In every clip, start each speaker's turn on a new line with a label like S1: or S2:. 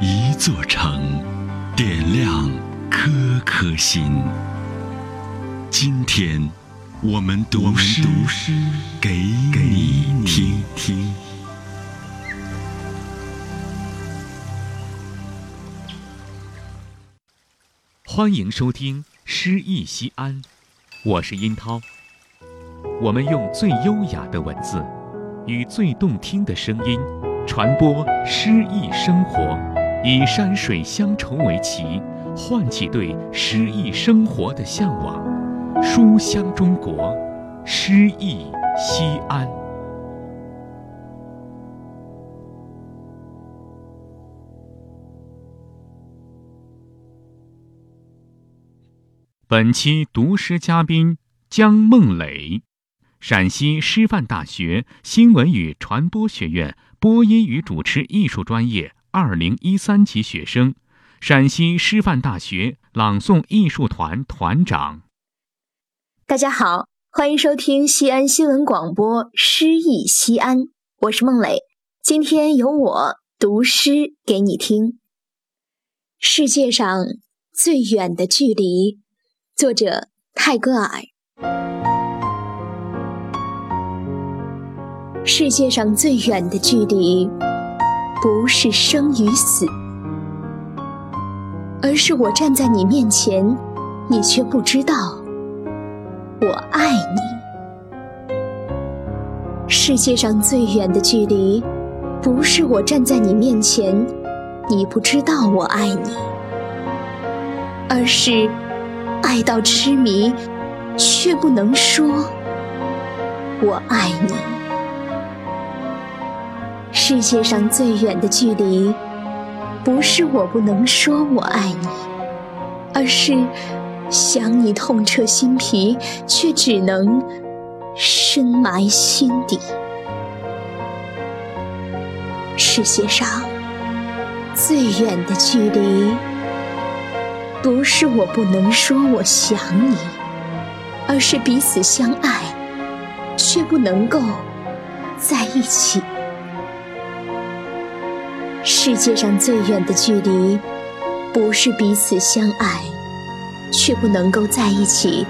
S1: 一座城，点亮颗颗心。今天，我们读诗给你听听。
S2: 欢迎收听《诗意西安》，我是殷涛。我们用最优雅的文字，与最动听的声音，传播诗意生活，以山水乡愁为旗，唤起对诗意生活的向往。书香中国，诗意西安。本期读诗嘉宾姜梦磊，陕西师范大学新闻与传播学院播音与主持艺术专业二零一三级学生，陕西师范大学朗诵艺术团团长。
S3: 大家好，欢迎收听西安新闻广播《诗意西安》，我是孟磊，今天由我读诗给你听。世界上最远的距离。作者泰戈尔。世界上最远的距离，不是生与死，而是我站在你面前，你却不知道我爱你。世界上最远的距离，不是我站在你面前，你不知道我爱你，而是。爱到痴迷，却不能说“我爱你”。世界上最远的距离，不是我不能说我爱你，而是想你痛彻心脾，却只能深埋心底。世界上最远的距离。不是我不能说我想你，而是彼此相爱，却不能够在一起。世界上最远的距离，不是彼此相爱，却不能够在一起，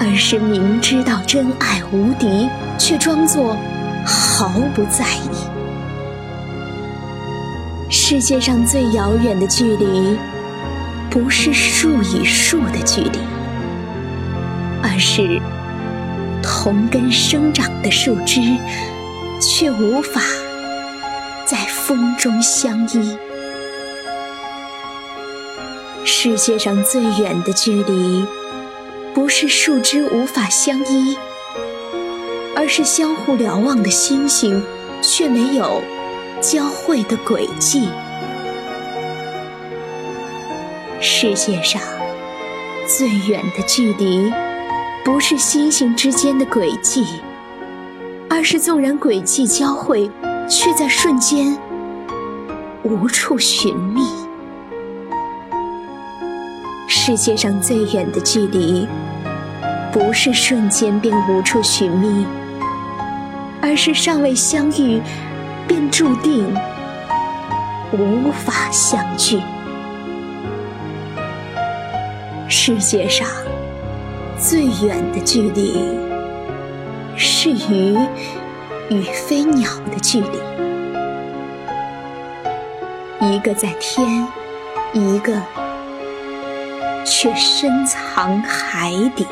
S3: 而是明知道真爱无敌，却装作毫不在意。世界上最遥远的距离。不是树与树的距离，而是同根生长的树枝，却无法风中相依。世界上最远的距离，不是树枝无法相依，而是相互瞭望的星星，却没有交汇的轨迹。世界上最远的距离，不是星星之间的轨迹，而是纵然轨迹交汇，却在瞬间无处寻觅。世界上最远的距离，不是瞬间便无处寻觅，而是尚未相遇，便注定无法相聚。世界上最远的距离，是鱼与飞鸟的距离。一个在天，一个却深藏海底。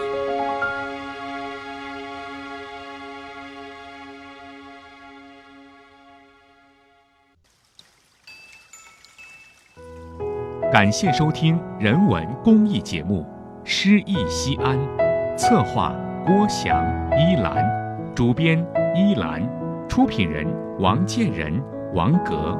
S2: 感谢收听人文公益节目《诗意西安》，策划郭翔、依兰，主编依兰，出品人王建仁、王格。